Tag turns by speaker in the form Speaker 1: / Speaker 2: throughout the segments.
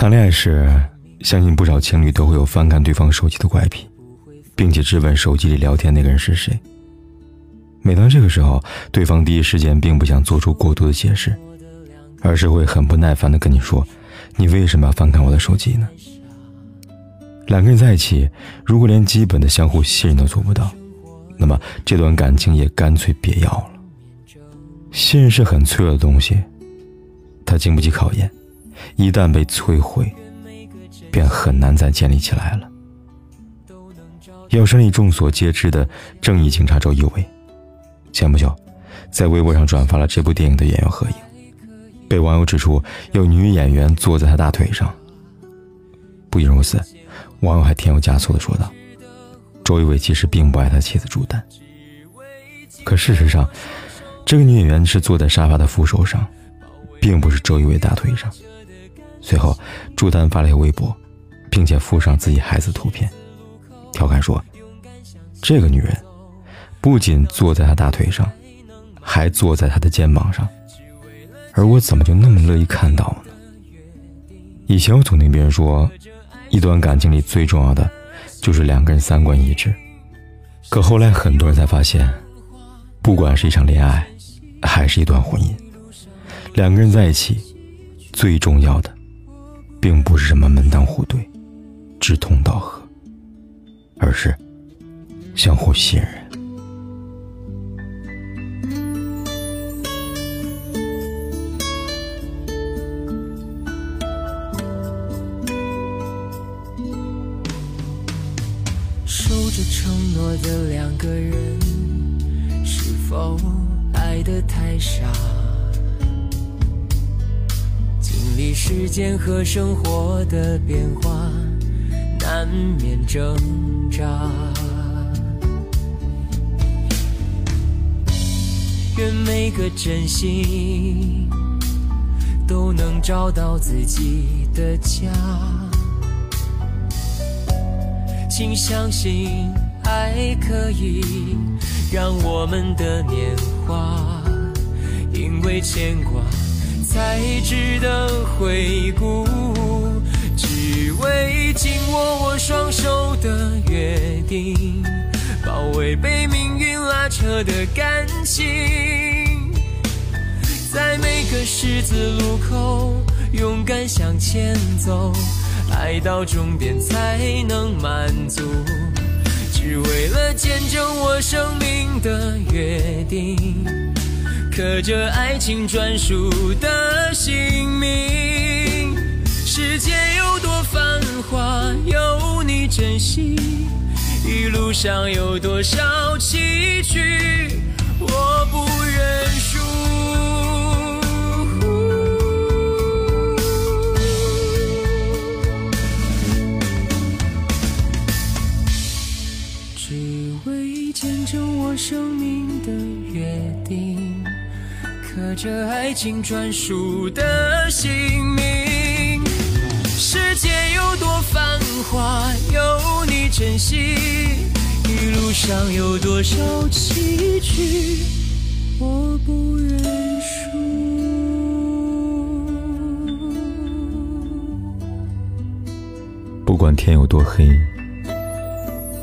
Speaker 1: 谈恋爱时，相信不少情侣都会有翻看对方手机的怪癖，并且质问手机里聊天那个人是谁。每当这个时候，对方第一时间并不想做出过多的解释，而是会很不耐烦的跟你说：“你为什么要翻看我的手机呢？”两个人在一起，如果连基本的相互信任都做不到，那么这段感情也干脆别要了。信任是很脆弱的东西，它经不起考验。一旦被摧毁，便很难再建立起来了。要身里众所皆知的正义警察周一围，前不久在微博上转发了这部电影的演员合影，被网友指出有女演员坐在他大腿上。不仅如此，网友还添油加醋的说道：“周一围其实并不爱他妻子朱丹。”可事实上，这个女演员是坐在沙发的扶手上，并不是周一围大腿上。随后，朱丹发了一个微博，并且附上自己孩子的图片，调侃说：“这个女人不仅坐在他大腿上，还坐在他的肩膀上，而我怎么就那么乐意看到呢？”以前我总听别人说，一段感情里最重要的就是两个人三观一致，可后来很多人才发现，不管是一场恋爱，还是一段婚姻，两个人在一起，最重要的。并不是什么门当户对、志同道合，而是相互信任。
Speaker 2: 守着承诺的两个人，是否爱得太傻？时间和生活的变化，难免挣扎。愿每个真心都能找到自己的家。请相信，爱可以让我们的年华，因为牵挂。才值得回顾，只为紧握我双手的约定，保卫被命运拉扯的感情，在每个十字路口勇敢向前走，爱到终点才能满足，只为了见证我生命的约定。刻着爱情专属的姓名，世界有多繁华，有你珍惜。一路上有多少崎岖，我不认输。只为见证我生命的约定。刻着爱情专属的姓名，世界有多繁华，有你珍惜。一路上有多少崎岖，我不认输。
Speaker 1: 不管天有多黑，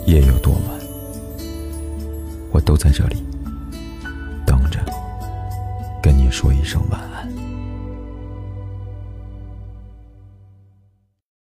Speaker 1: 夜有多晚，我都在这里。说一声晚安。